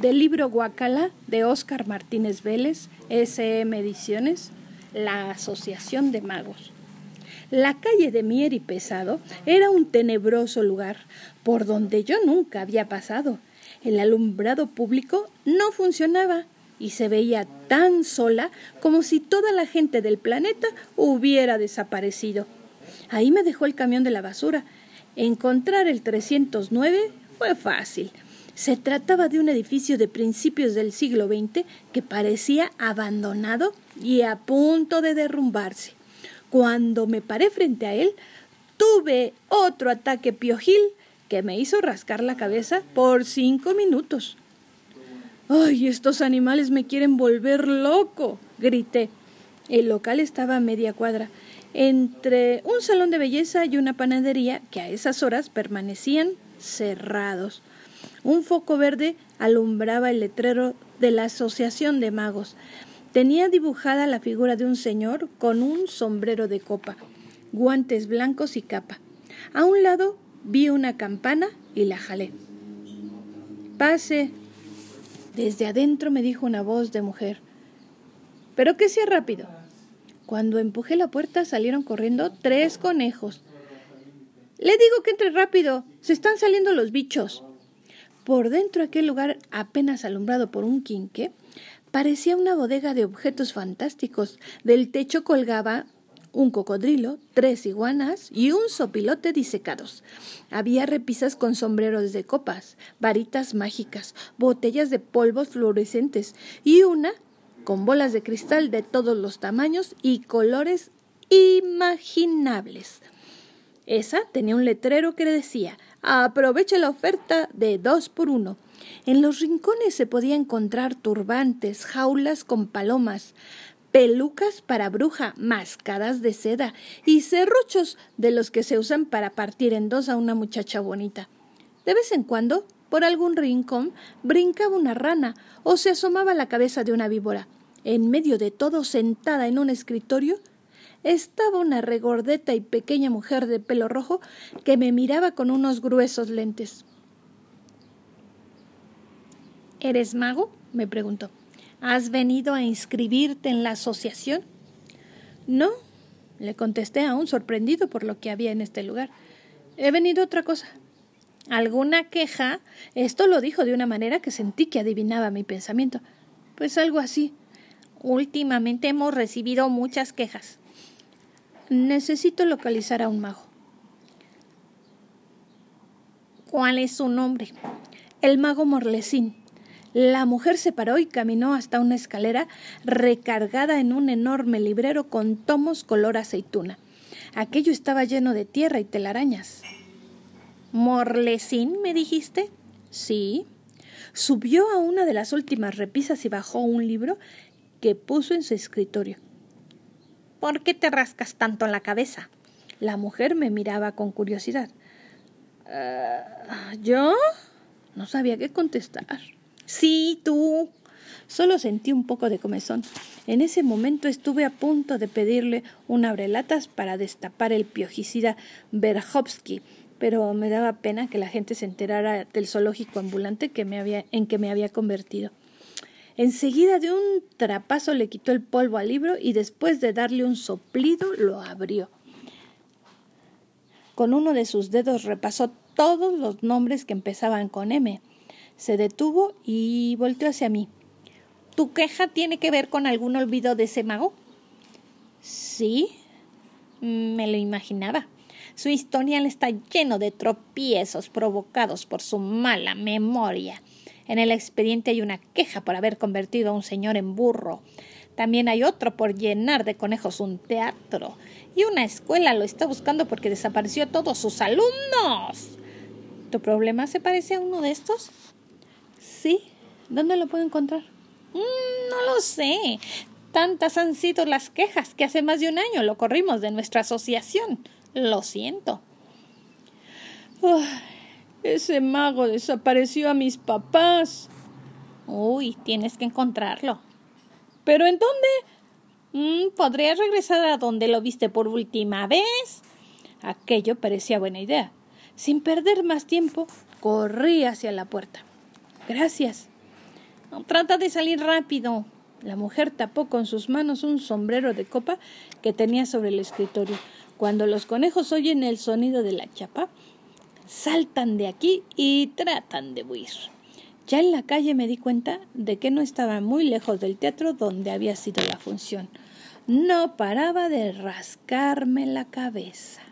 del libro Guacala de Óscar Martínez Vélez, SM Ediciones, La Asociación de Magos. La calle de Mier y Pesado era un tenebroso lugar por donde yo nunca había pasado. El alumbrado público no funcionaba y se veía tan sola como si toda la gente del planeta hubiera desaparecido. Ahí me dejó el camión de la basura. Encontrar el 309 fue fácil. Se trataba de un edificio de principios del siglo XX que parecía abandonado y a punto de derrumbarse. Cuando me paré frente a él, tuve otro ataque piojil que me hizo rascar la cabeza por cinco minutos. ¡Ay, estos animales me quieren volver loco! grité. El local estaba a media cuadra, entre un salón de belleza y una panadería que a esas horas permanecían cerrados. Un foco verde alumbraba el letrero de la Asociación de Magos. Tenía dibujada la figura de un señor con un sombrero de copa, guantes blancos y capa. A un lado vi una campana y la jalé. Pase, desde adentro me dijo una voz de mujer. Pero que sea rápido. Cuando empujé la puerta salieron corriendo tres conejos. Le digo que entre rápido. Se están saliendo los bichos. Por dentro de aquel lugar apenas alumbrado por un quinque, parecía una bodega de objetos fantásticos. Del techo colgaba un cocodrilo, tres iguanas y un sopilote disecados. Había repisas con sombreros de copas, varitas mágicas, botellas de polvos fluorescentes y una con bolas de cristal de todos los tamaños y colores imaginables. Esa tenía un letrero que decía Aproveche la oferta de dos por uno. En los rincones se podía encontrar turbantes, jaulas con palomas, pelucas para bruja, mascadas de seda y serruchos de los que se usan para partir en dos a una muchacha bonita. De vez en cuando, por algún rincón, brincaba una rana o se asomaba la cabeza de una víbora. En medio de todo, sentada en un escritorio, estaba una regordeta y pequeña mujer de pelo rojo que me miraba con unos gruesos lentes. ¿Eres mago? me preguntó. ¿Has venido a inscribirte en la asociación? No, le contesté aún sorprendido por lo que había en este lugar. He venido a otra cosa. ¿Alguna queja? Esto lo dijo de una manera que sentí que adivinaba mi pensamiento. Pues algo así. Últimamente hemos recibido muchas quejas. Necesito localizar a un mago. ¿Cuál es su nombre? El mago Morlesín. La mujer se paró y caminó hasta una escalera recargada en un enorme librero con tomos color aceituna. Aquello estaba lleno de tierra y telarañas. ¿Morlesín, me dijiste? Sí. Subió a una de las últimas repisas y bajó un libro que puso en su escritorio. ¿Por qué te rascas tanto la cabeza? La mujer me miraba con curiosidad. Ah, ¿Yo? No sabía qué contestar. Sí, tú. Solo sentí un poco de comezón. En ese momento estuve a punto de pedirle un abrelatas para destapar el piojicida Berhovsky, pero me daba pena que la gente se enterara del zoológico ambulante en que me había convertido. Enseguida de un trapazo le quitó el polvo al libro y después de darle un soplido lo abrió. Con uno de sus dedos repasó todos los nombres que empezaban con M. Se detuvo y volteó hacia mí. ¿Tu queja tiene que ver con algún olvido de ese mago? Sí, me lo imaginaba. Su historial está lleno de tropiezos provocados por su mala memoria. En el expediente hay una queja por haber convertido a un señor en burro. También hay otro por llenar de conejos un teatro. Y una escuela lo está buscando porque desapareció todos sus alumnos. ¿Tu problema se parece a uno de estos? Sí. ¿Dónde lo puedo encontrar? Mm, no lo sé. Tantas han sido las quejas que hace más de un año lo corrimos de nuestra asociación. Lo siento. Ese mago desapareció a mis papás. Uy, tienes que encontrarlo. ¿Pero en dónde? Mm, ¿Podrías regresar a donde lo viste por última vez? Aquello parecía buena idea. Sin perder más tiempo, corrí hacia la puerta. Gracias. Trata de salir rápido. La mujer tapó con sus manos un sombrero de copa que tenía sobre el escritorio. Cuando los conejos oyen el sonido de la chapa, saltan de aquí y tratan de huir. Ya en la calle me di cuenta de que no estaba muy lejos del teatro donde había sido la función. No paraba de rascarme la cabeza.